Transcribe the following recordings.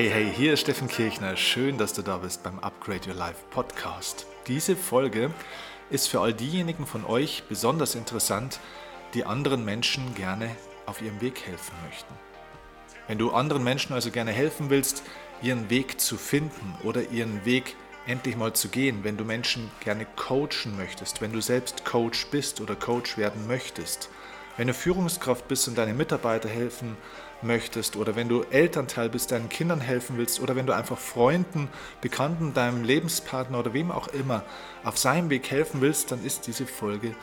Hey, hey, hier ist Steffen Kirchner. Schön, dass du da bist beim Upgrade Your Life Podcast. Diese Folge ist für all diejenigen von euch besonders interessant, die anderen Menschen gerne auf ihrem Weg helfen möchten. Wenn du anderen Menschen also gerne helfen willst, ihren Weg zu finden oder ihren Weg endlich mal zu gehen, wenn du Menschen gerne coachen möchtest, wenn du selbst Coach bist oder Coach werden möchtest, wenn du Führungskraft bist und deinen Mitarbeiter helfen möchtest oder wenn du Elternteil bist, deinen Kindern helfen willst oder wenn du einfach Freunden, Bekannten, deinem Lebenspartner oder wem auch immer auf seinem Weg helfen willst, dann ist diese Folge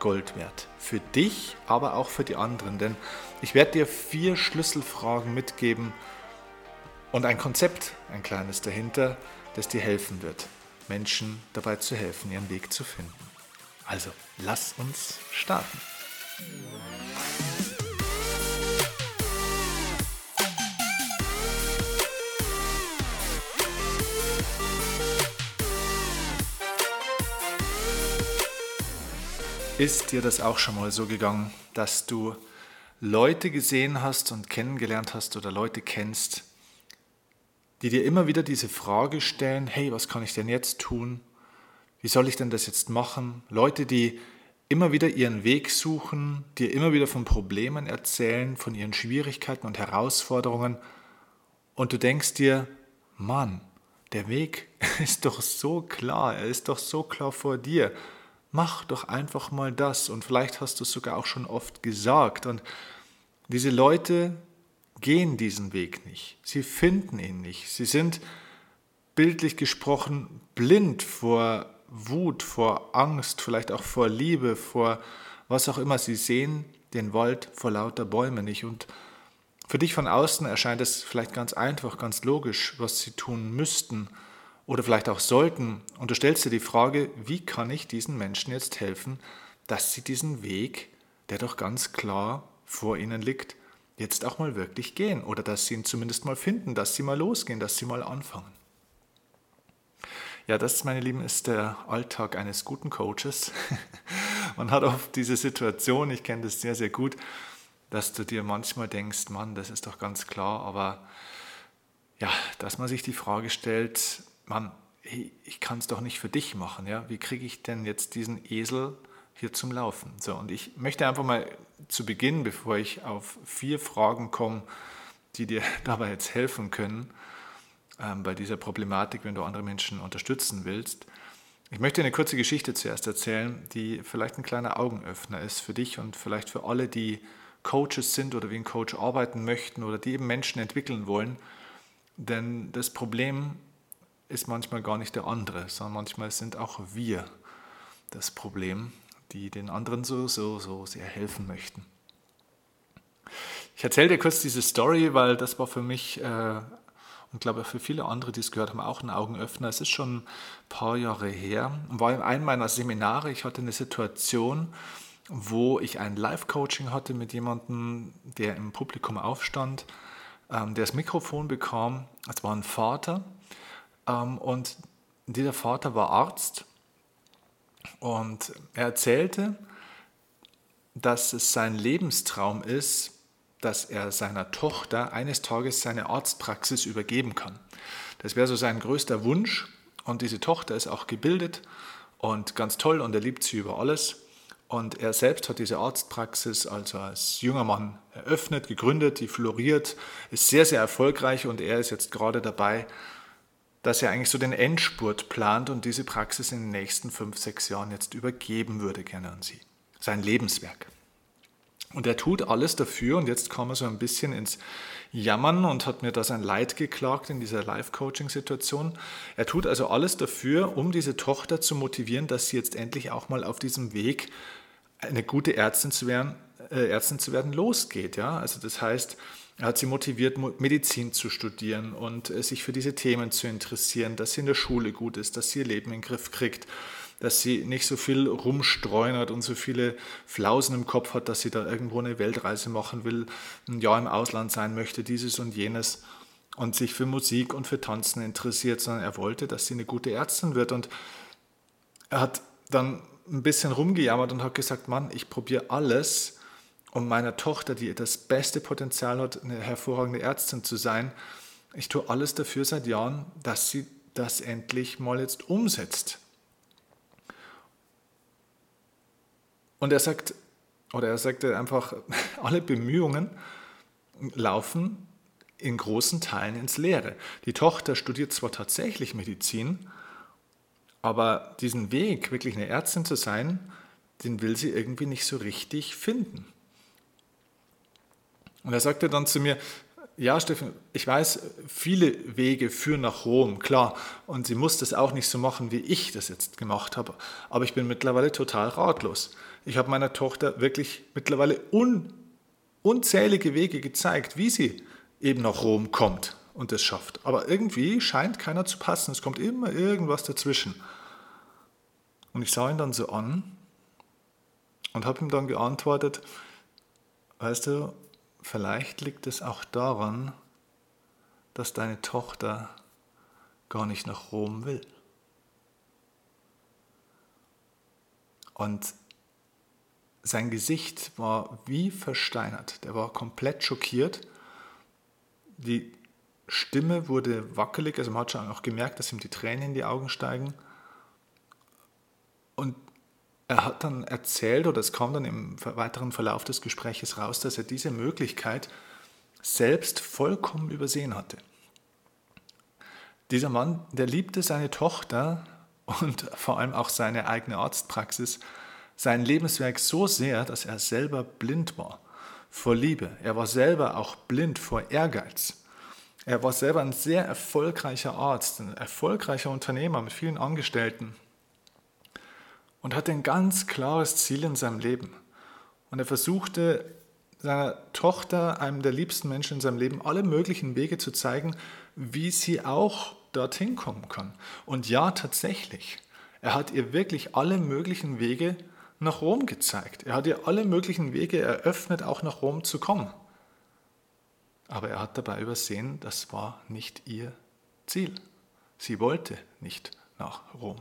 Gold wert. Für dich, aber auch für die anderen. Denn ich werde dir vier Schlüsselfragen mitgeben und ein Konzept, ein kleines dahinter, das dir helfen wird, Menschen dabei zu helfen, ihren Weg zu finden. Also, lass uns starten. Ist dir das auch schon mal so gegangen, dass du Leute gesehen hast und kennengelernt hast oder Leute kennst, die dir immer wieder diese Frage stellen, hey, was kann ich denn jetzt tun? Wie soll ich denn das jetzt machen? Leute, die immer wieder ihren Weg suchen, dir immer wieder von Problemen erzählen, von ihren Schwierigkeiten und Herausforderungen und du denkst dir, Mann, der Weg ist doch so klar, er ist doch so klar vor dir mach doch einfach mal das. Und vielleicht hast du es sogar auch schon oft gesagt. Und diese Leute gehen diesen Weg nicht. Sie finden ihn nicht. Sie sind bildlich gesprochen blind vor Wut, vor Angst, vielleicht auch vor Liebe, vor was auch immer. Sie sehen den Wald vor lauter Bäumen nicht. Und für dich von außen erscheint es vielleicht ganz einfach, ganz logisch, was sie tun müssten oder vielleicht auch sollten. Und du stellst dir die Frage, wie kann ich diesen Menschen jetzt helfen, dass sie diesen Weg, der doch ganz klar vor ihnen liegt, jetzt auch mal wirklich gehen oder dass sie ihn zumindest mal finden, dass sie mal losgehen, dass sie mal anfangen. Ja, das, meine Lieben, ist der Alltag eines guten Coaches. Man hat oft diese Situation, ich kenne das sehr, sehr gut, dass du dir manchmal denkst, Mann, das ist doch ganz klar, aber ja, dass man sich die Frage stellt, Mann, ich kann es doch nicht für dich machen. Ja? Wie kriege ich denn jetzt diesen Esel hier zum Laufen? So, und ich möchte einfach mal zu Beginn, bevor ich auf vier Fragen komme, die dir dabei jetzt helfen können, bei dieser Problematik, wenn du andere Menschen unterstützen willst. Ich möchte eine kurze Geschichte zuerst erzählen, die vielleicht ein kleiner Augenöffner ist für dich und vielleicht für alle, die Coaches sind oder wie ein Coach arbeiten möchten oder die eben Menschen entwickeln wollen. Denn das Problem ist manchmal gar nicht der andere, sondern manchmal sind auch wir das Problem, die den anderen so, so, so sehr helfen möchten. Ich erzähle dir kurz diese Story, weil das war für mich äh, und glaube für viele andere, die es gehört haben, auch ein Augenöffner. Es ist schon ein paar Jahre her. War in einem meiner Seminare. Ich hatte eine Situation, wo ich ein Live-Coaching hatte mit jemandem, der im Publikum aufstand, ähm, der das Mikrofon bekam. Es war ein Vater, ähm, und dieser Vater war Arzt und er erzählte, dass es sein Lebenstraum ist, dass er seiner Tochter eines Tages seine Arztpraxis übergeben kann. Das wäre so sein größter Wunsch und diese Tochter ist auch gebildet und ganz toll und er liebt sie über alles. Und er selbst hat diese Arztpraxis also als junger Mann eröffnet, gegründet, die floriert, ist sehr, sehr erfolgreich und er ist jetzt gerade dabei, dass er eigentlich so den Endspurt plant und diese Praxis in den nächsten fünf, sechs Jahren jetzt übergeben würde gerne an sie. Sein Lebenswerk. Und er tut alles dafür und jetzt er so ein bisschen ins Jammern und hat mir da sein Leid geklagt in dieser Live-Coaching-Situation. Er tut also alles dafür, um diese Tochter zu motivieren, dass sie jetzt endlich auch mal auf diesem Weg, eine gute Ärztin zu werden, äh, Ärztin zu werden losgeht. Ja? Also das heißt, er hat sie motiviert, Medizin zu studieren und äh, sich für diese Themen zu interessieren, dass sie in der Schule gut ist, dass sie ihr Leben in den Griff kriegt, dass sie nicht so viel rumstreunert und so viele Flausen im Kopf hat, dass sie da irgendwo eine Weltreise machen will, ein Jahr im Ausland sein möchte, dieses und jenes und sich für Musik und für Tanzen interessiert, sondern er wollte, dass sie eine gute Ärztin wird. Und er hat dann ein bisschen rumgejammert und hat gesagt, Mann, ich probiere alles, um meiner Tochter, die das beste Potenzial hat, eine hervorragende Ärztin zu sein, ich tue alles dafür seit Jahren, dass sie das endlich mal jetzt umsetzt. Und er sagt, oder er sagte einfach, alle Bemühungen laufen in großen Teilen ins Leere. Die Tochter studiert zwar tatsächlich Medizin, aber diesen Weg, wirklich eine Ärztin zu sein, den will sie irgendwie nicht so richtig finden. Und er sagte dann zu mir, ja, Steffen, ich weiß, viele Wege führen nach Rom, klar. Und sie muss das auch nicht so machen, wie ich das jetzt gemacht habe. Aber ich bin mittlerweile total ratlos. Ich habe meiner Tochter wirklich mittlerweile un, unzählige Wege gezeigt, wie sie eben nach Rom kommt und es schafft. Aber irgendwie scheint keiner zu passen. Es kommt immer irgendwas dazwischen. Und ich sah ihn dann so an und habe ihm dann geantwortet, weißt du, vielleicht liegt es auch daran, dass deine Tochter gar nicht nach Rom will. Und sein Gesicht war wie versteinert. Der war komplett schockiert. Die Stimme wurde wackelig, also man hat schon auch gemerkt, dass ihm die Tränen in die Augen steigen. Und er hat dann erzählt, oder es kam dann im weiteren Verlauf des Gespräches raus, dass er diese Möglichkeit selbst vollkommen übersehen hatte. Dieser Mann, der liebte seine Tochter und vor allem auch seine eigene Arztpraxis, sein Lebenswerk so sehr, dass er selber blind war vor Liebe. Er war selber auch blind vor Ehrgeiz. Er war selber ein sehr erfolgreicher Arzt, ein erfolgreicher Unternehmer mit vielen Angestellten und hatte ein ganz klares Ziel in seinem Leben. Und er versuchte seiner Tochter, einem der liebsten Menschen in seinem Leben, alle möglichen Wege zu zeigen, wie sie auch dorthin kommen kann. Und ja, tatsächlich, er hat ihr wirklich alle möglichen Wege nach Rom gezeigt. Er hat ihr alle möglichen Wege eröffnet, auch nach Rom zu kommen. Aber er hat dabei übersehen, das war nicht ihr Ziel. Sie wollte nicht nach Rom.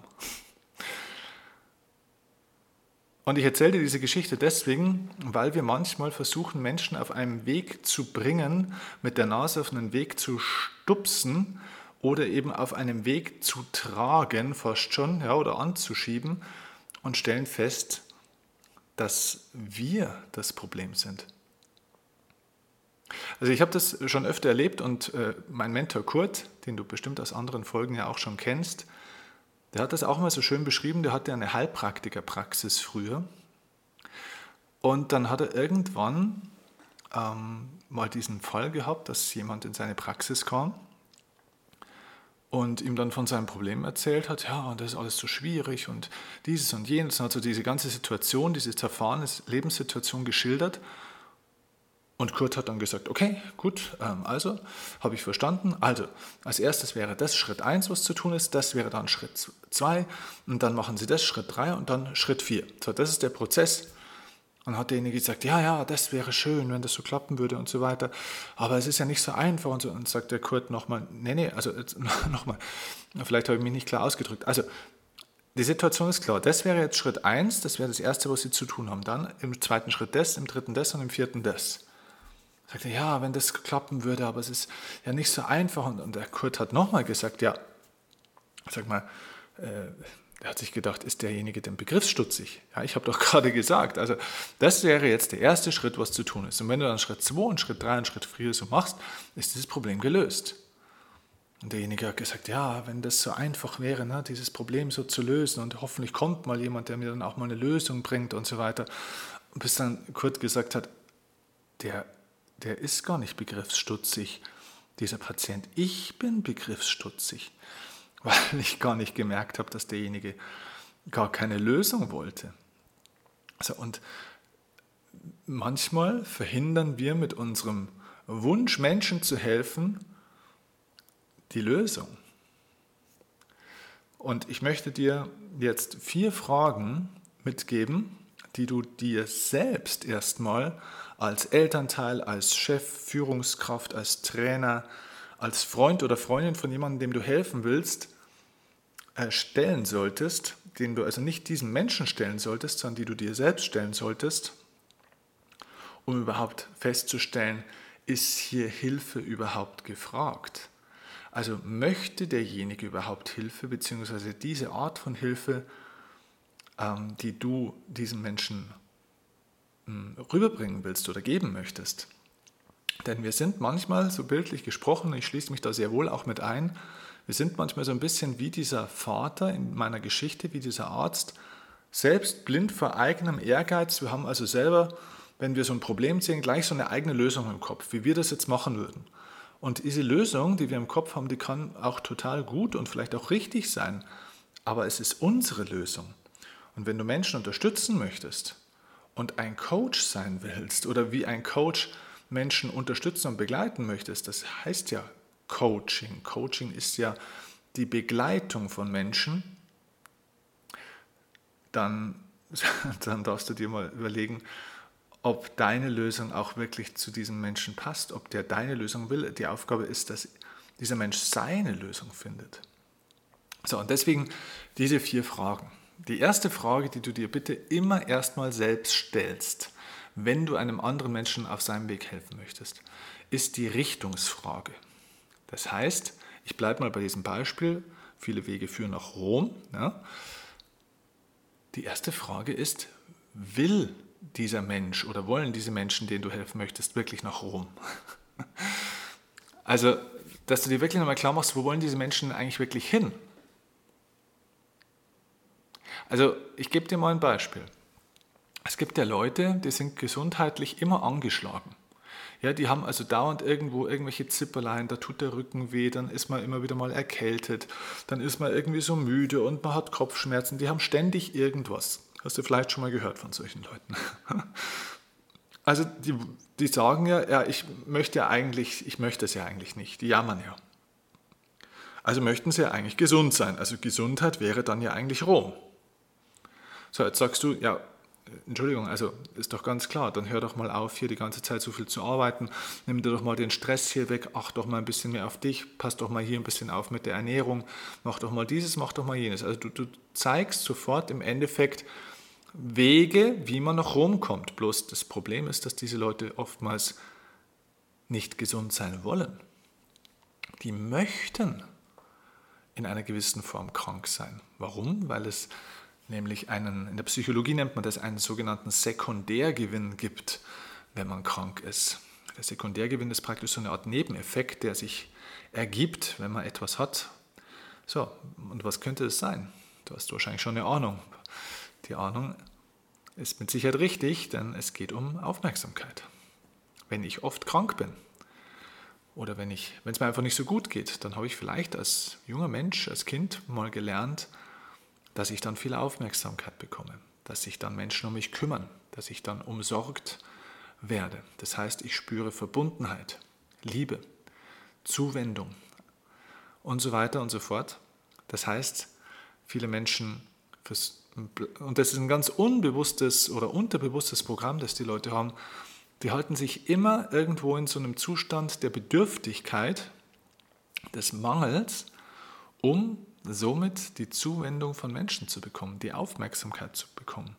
Und ich erzähle dir diese Geschichte deswegen, weil wir manchmal versuchen, Menschen auf einem Weg zu bringen, mit der Nase auf einen Weg zu stupsen oder eben auf einem Weg zu tragen, fast schon, ja, oder anzuschieben und stellen fest, dass wir das Problem sind. Also ich habe das schon öfter erlebt und äh, mein Mentor Kurt, den du bestimmt aus anderen Folgen ja auch schon kennst, der hat das auch mal so schön beschrieben, der hatte eine Heilpraktikerpraxis früher. Und dann hat er irgendwann ähm, mal diesen Fall gehabt, dass jemand in seine Praxis kam und ihm dann von seinem Problem erzählt hat, ja, das ist alles so schwierig und dieses und jenes, und hat so diese ganze Situation, diese zerfahrene Lebenssituation geschildert und Kurt hat dann gesagt, okay, gut, ähm, also habe ich verstanden. Also als erstes wäre das Schritt 1, was zu tun ist, das wäre dann Schritt 2 und dann machen Sie das Schritt 3 und dann Schritt 4. So, das ist der Prozess. Und hat derjenige gesagt, ja, ja, das wäre schön, wenn das so klappen würde und so weiter. Aber es ist ja nicht so einfach. Und, so, und sagt der Kurt nochmal, nee, nee, also nochmal, vielleicht habe ich mich nicht klar ausgedrückt. Also die Situation ist klar. Das wäre jetzt Schritt 1, das wäre das Erste, was Sie zu tun haben. Dann im zweiten Schritt das, im dritten das und im vierten das. Sagte, ja, wenn das klappen würde, aber es ist ja nicht so einfach. Und, und der Kurt hat nochmal gesagt, ja, sag mal, äh, er hat sich gedacht, ist derjenige denn begriffsstutzig? Ja, ich habe doch gerade gesagt, also das wäre jetzt der erste Schritt, was zu tun ist. Und wenn du dann Schritt 2 und Schritt 3 und Schritt 4 so machst, ist dieses Problem gelöst. Und derjenige hat gesagt, ja, wenn das so einfach wäre, ne, dieses Problem so zu lösen und hoffentlich kommt mal jemand, der mir dann auch mal eine Lösung bringt und so weiter. bis dann Kurt gesagt hat, der der ist gar nicht begriffsstutzig, dieser Patient. Ich bin begriffsstutzig, weil ich gar nicht gemerkt habe, dass derjenige gar keine Lösung wollte. Also, und manchmal verhindern wir mit unserem Wunsch, Menschen zu helfen, die Lösung. Und ich möchte dir jetzt vier Fragen mitgeben, die du dir selbst erstmal als Elternteil, als Chef, Führungskraft, als Trainer, als Freund oder Freundin von jemandem, dem du helfen willst, stellen solltest, den du also nicht diesen Menschen stellen solltest, sondern die du dir selbst stellen solltest, um überhaupt festzustellen, ist hier Hilfe überhaupt gefragt? Also möchte derjenige überhaupt Hilfe, beziehungsweise diese Art von Hilfe, ähm, die du diesem Menschen hm, rüberbringen willst oder geben möchtest. Denn wir sind manchmal, so bildlich gesprochen, ich schließe mich da sehr wohl auch mit ein, wir sind manchmal so ein bisschen wie dieser Vater in meiner Geschichte, wie dieser Arzt, selbst blind vor eigenem Ehrgeiz. Wir haben also selber, wenn wir so ein Problem sehen, gleich so eine eigene Lösung im Kopf, wie wir das jetzt machen würden. Und diese Lösung, die wir im Kopf haben, die kann auch total gut und vielleicht auch richtig sein, aber es ist unsere Lösung. Und wenn du Menschen unterstützen möchtest und ein Coach sein willst oder wie ein Coach Menschen unterstützen und begleiten möchtest, das heißt ja Coaching. Coaching ist ja die Begleitung von Menschen. Dann, dann darfst du dir mal überlegen, ob deine Lösung auch wirklich zu diesem Menschen passt, ob der deine Lösung will. Die Aufgabe ist, dass dieser Mensch seine Lösung findet. So, und deswegen diese vier Fragen. Die erste Frage, die du dir bitte immer erstmal selbst stellst, wenn du einem anderen Menschen auf seinem Weg helfen möchtest, ist die Richtungsfrage. Das heißt, ich bleibe mal bei diesem Beispiel, viele Wege führen nach Rom. Ja. Die erste Frage ist, will dieser Mensch oder wollen diese Menschen, denen du helfen möchtest, wirklich nach Rom? Also, dass du dir wirklich nochmal klar machst, wo wollen diese Menschen eigentlich wirklich hin? Also, ich gebe dir mal ein Beispiel. Es gibt ja Leute, die sind gesundheitlich immer angeschlagen. Ja, die haben also dauernd irgendwo irgendwelche Zipperlein, da tut der Rücken weh, dann ist man immer wieder mal erkältet, dann ist man irgendwie so müde und man hat Kopfschmerzen, die haben ständig irgendwas. Hast du vielleicht schon mal gehört von solchen Leuten? Also die, die sagen ja, ja, ich möchte ja eigentlich, ich möchte es ja eigentlich nicht, die jammern ja. Also möchten sie ja eigentlich gesund sein. Also Gesundheit wäre dann ja eigentlich Rom. So, jetzt sagst du, ja, Entschuldigung, also ist doch ganz klar, dann hör doch mal auf, hier die ganze Zeit so viel zu arbeiten, nimm dir doch mal den Stress hier weg, acht doch mal ein bisschen mehr auf dich, pass doch mal hier ein bisschen auf mit der Ernährung, mach doch mal dieses, mach doch mal jenes. Also du, du zeigst sofort im Endeffekt Wege, wie man nach Rom kommt. Bloß das Problem ist, dass diese Leute oftmals nicht gesund sein wollen. Die möchten in einer gewissen Form krank sein. Warum? Weil es nämlich einen, in der Psychologie nennt man das einen sogenannten Sekundärgewinn gibt, wenn man krank ist. Der Sekundärgewinn ist praktisch so eine Art Nebeneffekt, der sich ergibt, wenn man etwas hat. So, und was könnte es sein? Du hast wahrscheinlich schon eine Ahnung. Die Ahnung ist mit Sicherheit richtig, denn es geht um Aufmerksamkeit. Wenn ich oft krank bin oder wenn es mir einfach nicht so gut geht, dann habe ich vielleicht als junger Mensch, als Kind mal gelernt, dass ich dann viel Aufmerksamkeit bekomme, dass sich dann Menschen um mich kümmern, dass ich dann umsorgt werde. Das heißt, ich spüre Verbundenheit, Liebe, Zuwendung und so weiter und so fort. Das heißt, viele Menschen, und das ist ein ganz unbewusstes oder unterbewusstes Programm, das die Leute haben, die halten sich immer irgendwo in so einem Zustand der Bedürftigkeit, des Mangels, um somit die Zuwendung von Menschen zu bekommen, die Aufmerksamkeit zu bekommen.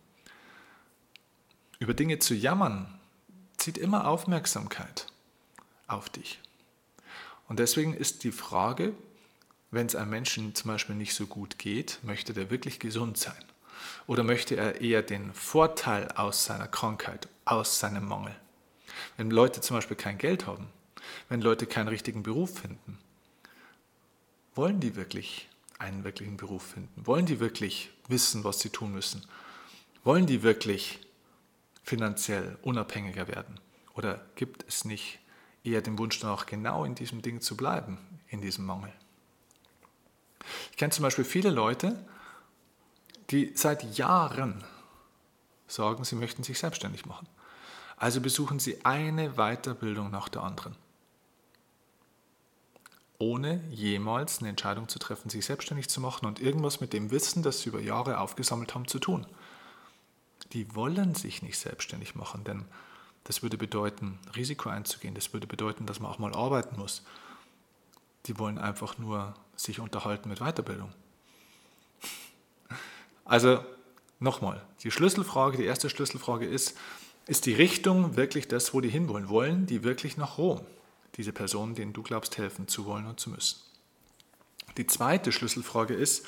Über Dinge zu jammern, zieht immer Aufmerksamkeit auf dich. Und deswegen ist die Frage, wenn es einem Menschen zum Beispiel nicht so gut geht, möchte der wirklich gesund sein? Oder möchte er eher den Vorteil aus seiner Krankheit, aus seinem Mangel? Wenn Leute zum Beispiel kein Geld haben, wenn Leute keinen richtigen Beruf finden, wollen die wirklich einen wirklichen Beruf finden? Wollen die wirklich wissen, was sie tun müssen? Wollen die wirklich finanziell unabhängiger werden? Oder gibt es nicht eher den Wunsch danach, genau in diesem Ding zu bleiben, in diesem Mangel? Ich kenne zum Beispiel viele Leute, die seit Jahren sagen, sie möchten sich selbstständig machen. Also besuchen sie eine Weiterbildung nach der anderen ohne jemals eine Entscheidung zu treffen, sich selbstständig zu machen und irgendwas mit dem Wissen, das sie über Jahre aufgesammelt haben, zu tun. Die wollen sich nicht selbstständig machen, denn das würde bedeuten, Risiko einzugehen, das würde bedeuten, dass man auch mal arbeiten muss. Die wollen einfach nur sich unterhalten mit Weiterbildung. Also nochmal, die Schlüsselfrage, die erste Schlüsselfrage ist, ist die Richtung wirklich das, wo die hinwollen? Wollen die wirklich nach Rom? Diese Personen, denen du glaubst, helfen zu wollen und zu müssen. Die zweite Schlüsselfrage ist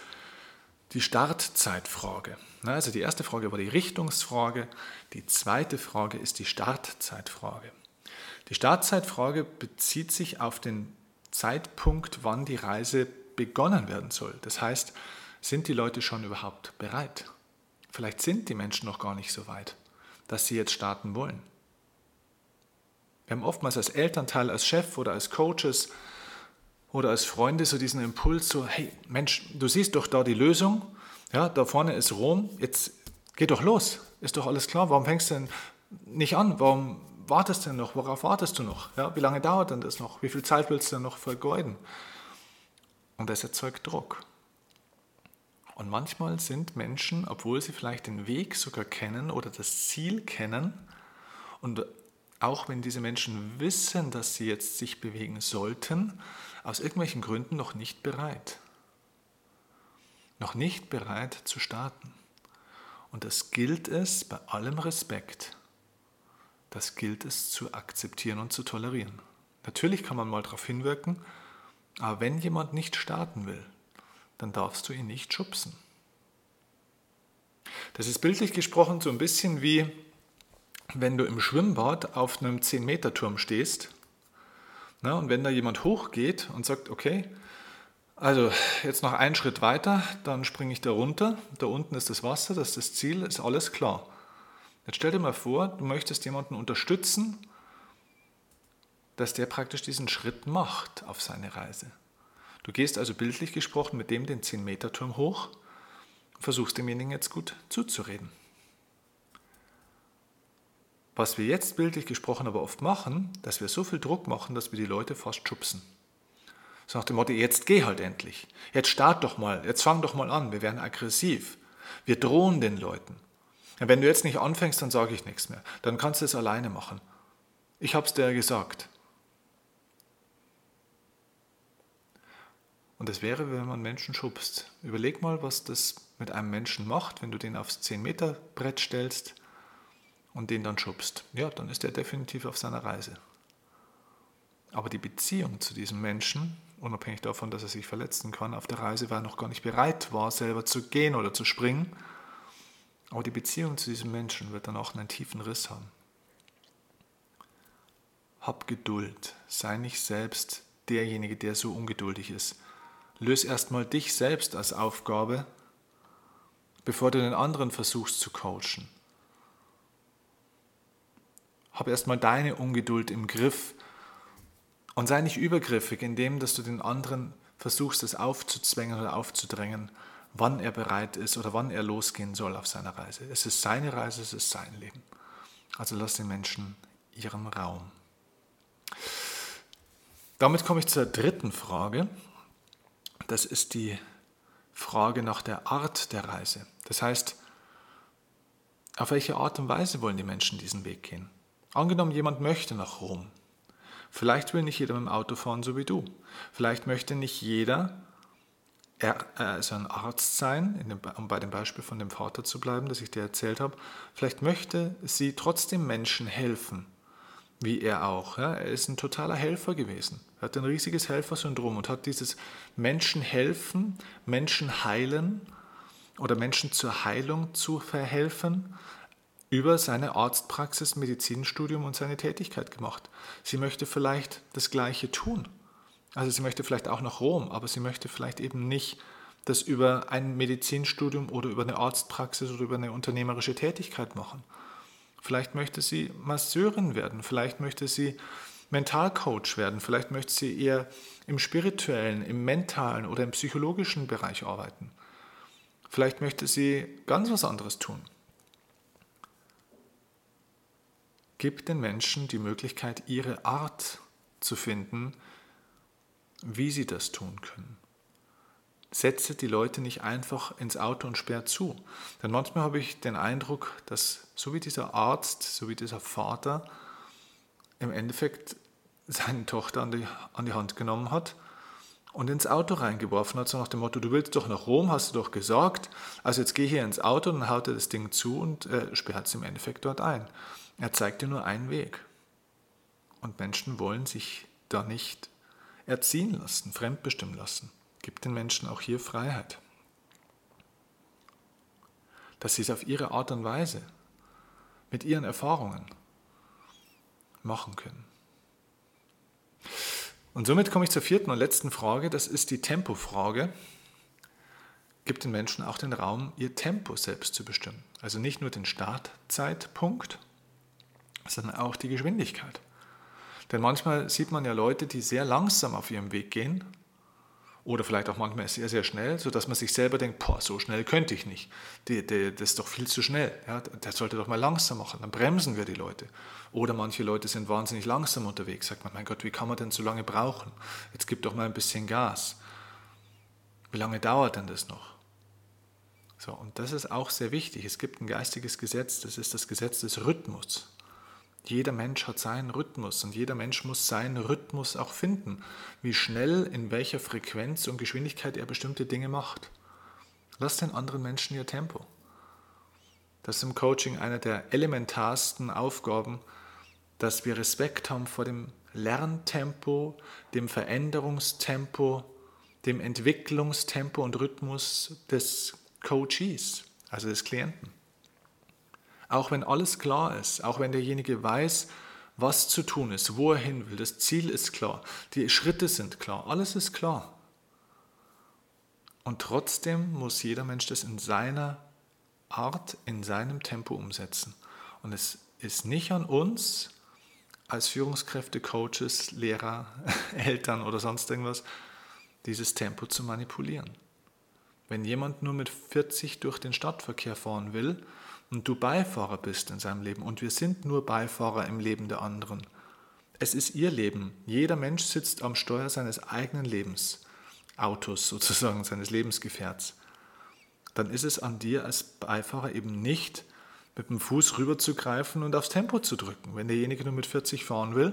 die Startzeitfrage. Also die erste Frage war die Richtungsfrage, die zweite Frage ist die Startzeitfrage. Die Startzeitfrage bezieht sich auf den Zeitpunkt, wann die Reise begonnen werden soll. Das heißt, sind die Leute schon überhaupt bereit? Vielleicht sind die Menschen noch gar nicht so weit, dass sie jetzt starten wollen. Wir haben oftmals als Elternteil, als Chef oder als Coaches oder als Freunde so diesen Impuls, so, hey Mensch, du siehst doch da die Lösung, ja, da vorne ist Rom, jetzt geh doch los, ist doch alles klar, warum fängst du denn nicht an, warum wartest du denn noch, worauf wartest du noch, ja, wie lange dauert denn das noch, wie viel Zeit willst du denn noch vergeuden? Und das erzeugt Druck. Und manchmal sind Menschen, obwohl sie vielleicht den Weg sogar kennen oder das Ziel kennen, und auch wenn diese Menschen wissen, dass sie jetzt sich bewegen sollten, aus irgendwelchen Gründen noch nicht bereit. Noch nicht bereit zu starten. Und das gilt es bei allem Respekt, das gilt es zu akzeptieren und zu tolerieren. Natürlich kann man mal darauf hinwirken, aber wenn jemand nicht starten will, dann darfst du ihn nicht schubsen. Das ist bildlich gesprochen so ein bisschen wie, wenn du im Schwimmbad auf einem 10-Meter-Turm stehst ne, und wenn da jemand hochgeht und sagt, okay, also jetzt noch einen Schritt weiter, dann springe ich da runter, da unten ist das Wasser, das ist das Ziel, ist alles klar. Jetzt stell dir mal vor, du möchtest jemanden unterstützen, dass der praktisch diesen Schritt macht auf seine Reise. Du gehst also bildlich gesprochen mit dem den 10-Meter-Turm hoch, versuchst demjenigen jetzt gut zuzureden. Was wir jetzt bildlich gesprochen aber oft machen, dass wir so viel Druck machen, dass wir die Leute fast schubsen. So nach dem Motto, jetzt geh halt endlich. Jetzt start doch mal, jetzt fang doch mal an. Wir werden aggressiv. Wir drohen den Leuten. Und wenn du jetzt nicht anfängst, dann sage ich nichts mehr. Dann kannst du es alleine machen. Ich habe es dir gesagt. Und das wäre, wenn man Menschen schubst. Überleg mal, was das mit einem Menschen macht, wenn du den aufs 10-Meter-Brett stellst und den dann schubst. Ja, dann ist er definitiv auf seiner Reise. Aber die Beziehung zu diesem Menschen, unabhängig davon, dass er sich verletzen kann, auf der Reise, weil er noch gar nicht bereit war, selber zu gehen oder zu springen, aber die Beziehung zu diesem Menschen wird dann auch einen tiefen Riss haben. Hab Geduld, sei nicht selbst derjenige, der so ungeduldig ist. Löse erstmal dich selbst als Aufgabe, bevor du den anderen versuchst zu coachen. Hab erstmal deine Ungeduld im Griff und sei nicht übergriffig, indem dass du den anderen versuchst, es aufzuzwängen oder aufzudrängen, wann er bereit ist oder wann er losgehen soll auf seiner Reise. Es ist seine Reise, es ist sein Leben. Also lass den Menschen ihren Raum. Damit komme ich zur dritten Frage. Das ist die Frage nach der Art der Reise. Das heißt, auf welche Art und Weise wollen die Menschen diesen Weg gehen? Angenommen, jemand möchte nach Rom. Vielleicht will nicht jeder mit dem Auto fahren, so wie du. Vielleicht möchte nicht jeder also ein Arzt sein, um bei dem Beispiel von dem Vater zu bleiben, das ich dir erzählt habe. Vielleicht möchte sie trotzdem Menschen helfen, wie er auch. Er ist ein totaler Helfer gewesen. Er hat ein riesiges Helfersyndrom und hat dieses Menschen helfen, Menschen heilen oder Menschen zur Heilung zu verhelfen über seine Arztpraxis, Medizinstudium und seine Tätigkeit gemacht. Sie möchte vielleicht das Gleiche tun. Also sie möchte vielleicht auch nach Rom, aber sie möchte vielleicht eben nicht das über ein Medizinstudium oder über eine Arztpraxis oder über eine unternehmerische Tätigkeit machen. Vielleicht möchte sie Masseurin werden, vielleicht möchte sie Mentalcoach werden, vielleicht möchte sie eher im spirituellen, im mentalen oder im psychologischen Bereich arbeiten. Vielleicht möchte sie ganz was anderes tun. Gib den Menschen die Möglichkeit, ihre Art zu finden, wie sie das tun können. Setze die Leute nicht einfach ins Auto und sperr zu. Denn manchmal habe ich den Eindruck, dass so wie dieser Arzt, so wie dieser Vater im Endeffekt seine Tochter an die, an die Hand genommen hat und ins Auto reingeworfen hat, so nach dem Motto, du willst doch nach Rom, hast du doch gesagt, also jetzt geh hier ins Auto, dann haut er das Ding zu und äh, sperrt es im Endeffekt dort ein. Er zeigt dir nur einen Weg. Und Menschen wollen sich da nicht erziehen lassen, fremdbestimmen lassen. Gib den Menschen auch hier Freiheit. Dass sie es auf ihre Art und Weise, mit ihren Erfahrungen machen können. Und somit komme ich zur vierten und letzten Frage, das ist die Tempofrage. Gibt den Menschen auch den Raum, ihr Tempo selbst zu bestimmen. Also nicht nur den Startzeitpunkt, sondern auch die Geschwindigkeit. Denn manchmal sieht man ja Leute, die sehr langsam auf ihrem Weg gehen oder vielleicht auch manchmal sehr, sehr schnell, sodass man sich selber denkt, boah, so schnell könnte ich nicht. Die, die, das ist doch viel zu schnell. Ja, der sollte doch mal langsam machen, dann bremsen wir die Leute. Oder manche Leute sind wahnsinnig langsam unterwegs. Sagt man, mein Gott, wie kann man denn so lange brauchen? Jetzt gib doch mal ein bisschen Gas. Wie lange dauert denn das noch? So, und das ist auch sehr wichtig. Es gibt ein geistiges Gesetz, das ist das Gesetz des Rhythmus. Jeder Mensch hat seinen Rhythmus und jeder Mensch muss seinen Rhythmus auch finden, wie schnell, in welcher Frequenz und Geschwindigkeit er bestimmte Dinge macht. Lass den anderen Menschen ihr Tempo. Das ist im Coaching eine der elementarsten Aufgaben, dass wir Respekt haben vor dem Lerntempo, dem Veränderungstempo, dem Entwicklungstempo und Rhythmus des Coaches, also des Klienten. Auch wenn alles klar ist, auch wenn derjenige weiß, was zu tun ist, wo er hin will, das Ziel ist klar, die Schritte sind klar, alles ist klar. Und trotzdem muss jeder Mensch das in seiner Art, in seinem Tempo umsetzen. Und es ist nicht an uns als Führungskräfte, Coaches, Lehrer, Eltern oder sonst irgendwas, dieses Tempo zu manipulieren. Wenn jemand nur mit 40 durch den Stadtverkehr fahren will, und du Beifahrer bist in seinem Leben und wir sind nur Beifahrer im Leben der anderen. Es ist ihr Leben. Jeder Mensch sitzt am Steuer seines eigenen Lebensautos, sozusagen seines Lebensgefährts. Dann ist es an dir als Beifahrer eben nicht, mit dem Fuß rüberzugreifen und aufs Tempo zu drücken. Wenn derjenige nur mit 40 fahren will,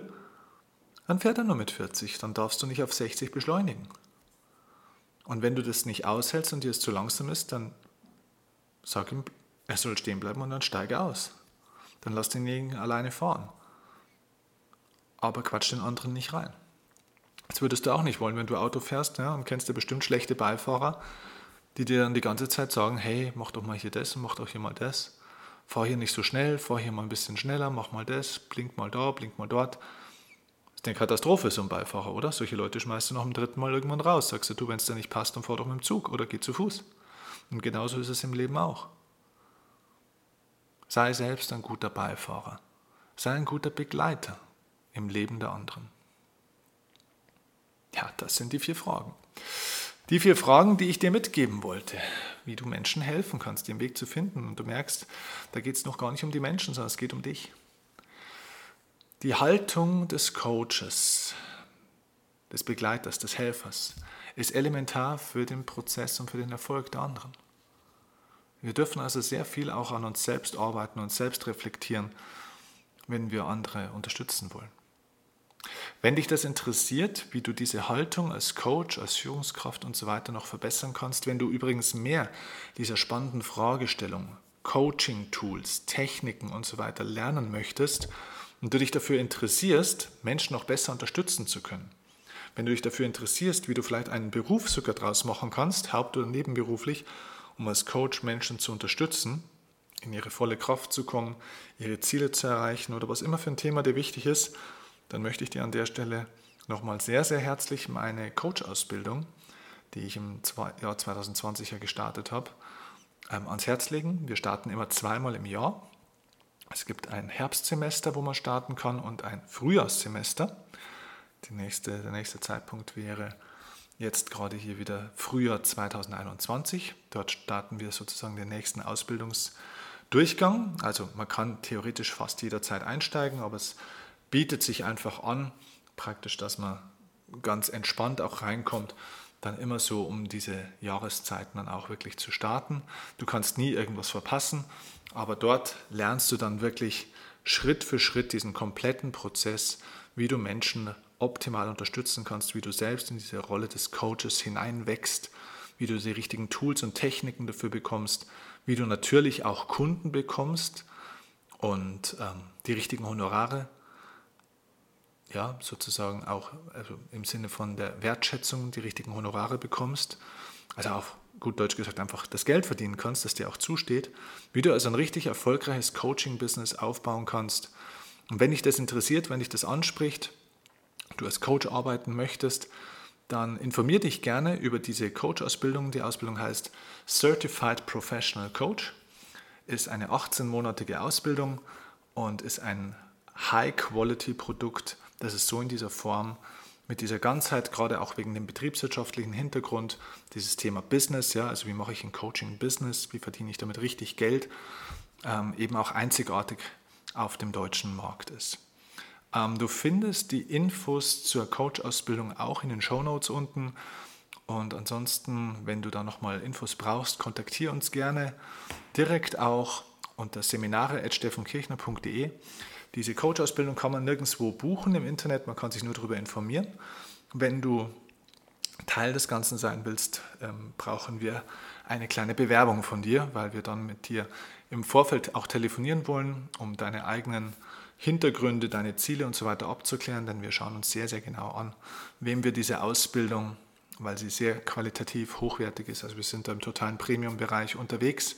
dann fährt er nur mit 40, dann darfst du nicht auf 60 beschleunigen. Und wenn du das nicht aushältst und dir es zu langsam ist, dann sag ihm, er soll stehen bleiben und dann steige aus. Dann lass denjenigen alleine fahren. Aber quatsch den anderen nicht rein. Das würdest du auch nicht wollen, wenn du Auto fährst ja, und kennst du bestimmt schlechte Beifahrer, die dir dann die ganze Zeit sagen, hey, mach doch mal hier das und mach doch hier mal das. Fahr hier nicht so schnell, fahr hier mal ein bisschen schneller, mach mal das, blink mal da, blink mal dort. Das ist eine Katastrophe, so ein Beifahrer, oder? Solche Leute schmeißt du nach dem dritten Mal irgendwann raus. Sagst du, du, wenn es dir nicht passt, dann fahr doch mit dem Zug oder geh zu Fuß. Und genauso ist es im Leben auch. Sei selbst ein guter Beifahrer. Sei ein guter Begleiter im Leben der anderen. Ja, das sind die vier Fragen. Die vier Fragen, die ich dir mitgeben wollte, wie du Menschen helfen kannst, den Weg zu finden. Und du merkst, da geht es noch gar nicht um die Menschen, sondern es geht um dich. Die Haltung des Coaches, des Begleiters, des Helfers ist elementar für den Prozess und für den Erfolg der anderen. Wir dürfen also sehr viel auch an uns selbst arbeiten und selbst reflektieren, wenn wir andere unterstützen wollen. Wenn dich das interessiert, wie du diese Haltung als Coach, als Führungskraft und so weiter noch verbessern kannst, wenn du übrigens mehr dieser spannenden Fragestellung, Coaching-Tools, Techniken und so weiter lernen möchtest und du dich dafür interessierst, Menschen noch besser unterstützen zu können, wenn du dich dafür interessierst, wie du vielleicht einen Beruf sogar draus machen kannst, haupt- oder nebenberuflich, um als Coach Menschen zu unterstützen, in ihre volle Kraft zu kommen, ihre Ziele zu erreichen oder was immer für ein Thema dir wichtig ist, dann möchte ich dir an der Stelle nochmal sehr, sehr herzlich meine Coach-Ausbildung, die ich im Jahr 2020 ja gestartet habe, ähm, ans Herz legen. Wir starten immer zweimal im Jahr. Es gibt ein Herbstsemester, wo man starten kann und ein Frühjahrssemester. Nächste, der nächste Zeitpunkt wäre jetzt gerade hier wieder Frühjahr 2021. Dort starten wir sozusagen den nächsten Ausbildungsdurchgang. Also man kann theoretisch fast jederzeit einsteigen, aber es bietet sich einfach an, praktisch, dass man ganz entspannt auch reinkommt, dann immer so um diese Jahreszeiten dann auch wirklich zu starten. Du kannst nie irgendwas verpassen, aber dort lernst du dann wirklich Schritt für Schritt diesen kompletten Prozess, wie du Menschen optimal unterstützen kannst, wie du selbst in diese Rolle des Coaches hineinwächst, wie du die richtigen Tools und Techniken dafür bekommst, wie du natürlich auch Kunden bekommst und ähm, die richtigen Honorare ja, sozusagen auch also im Sinne von der Wertschätzung die richtigen Honorare bekommst. Also auf gut Deutsch gesagt einfach das Geld verdienen kannst, das dir auch zusteht. Wie du also ein richtig erfolgreiches Coaching-Business aufbauen kannst. Und wenn dich das interessiert, wenn dich das anspricht, du als Coach arbeiten möchtest, dann informier dich gerne über diese Coach-Ausbildung. Die Ausbildung heißt Certified Professional Coach, ist eine 18-monatige Ausbildung und ist ein High-Quality-Produkt, das es so in dieser Form mit dieser Ganzheit, gerade auch wegen dem betriebswirtschaftlichen Hintergrund, dieses Thema Business, ja, also wie mache ich ein Coaching-Business, wie verdiene ich damit richtig Geld, ähm, eben auch einzigartig auf dem deutschen Markt ist. Ähm, du findest die Infos zur Coach-Ausbildung auch in den Show Notes unten. Und ansonsten, wenn du da nochmal Infos brauchst, kontaktiere uns gerne direkt auch unter seminare.steffenkirchner.de. Diese Coach-Ausbildung kann man nirgendwo buchen im Internet, man kann sich nur darüber informieren. Wenn du Teil des Ganzen sein willst, ähm, brauchen wir eine kleine Bewerbung von dir, weil wir dann mit dir im Vorfeld auch telefonieren wollen, um deine eigenen Hintergründe, deine Ziele und so weiter abzuklären, denn wir schauen uns sehr, sehr genau an, wem wir diese Ausbildung, weil sie sehr qualitativ hochwertig ist, also wir sind da im totalen Premium-Bereich unterwegs,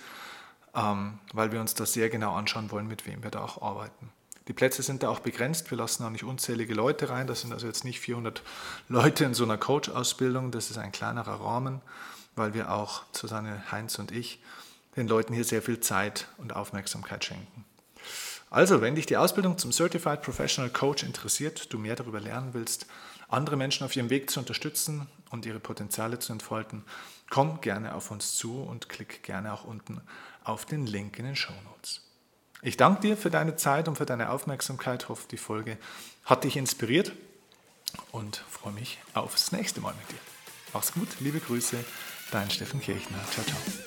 ähm, weil wir uns das sehr genau anschauen wollen, mit wem wir da auch arbeiten. Die Plätze sind da auch begrenzt, wir lassen auch nicht unzählige Leute rein, das sind also jetzt nicht 400 Leute in so einer Coach-Ausbildung, das ist ein kleinerer Rahmen, weil wir auch, Susanne, Heinz und ich, den Leuten hier sehr viel Zeit und Aufmerksamkeit schenken. Also, wenn dich die Ausbildung zum Certified Professional Coach interessiert, du mehr darüber lernen willst, andere Menschen auf ihrem Weg zu unterstützen und ihre Potenziale zu entfalten, komm gerne auf uns zu und klick gerne auch unten auf den Link in den Show Notes. Ich danke dir für deine Zeit und für deine Aufmerksamkeit. Ich hoffe, die Folge hat dich inspiriert und freue mich aufs nächste Mal mit dir. Mach's gut, liebe Grüße, dein Steffen Kirchner. Ciao, ciao.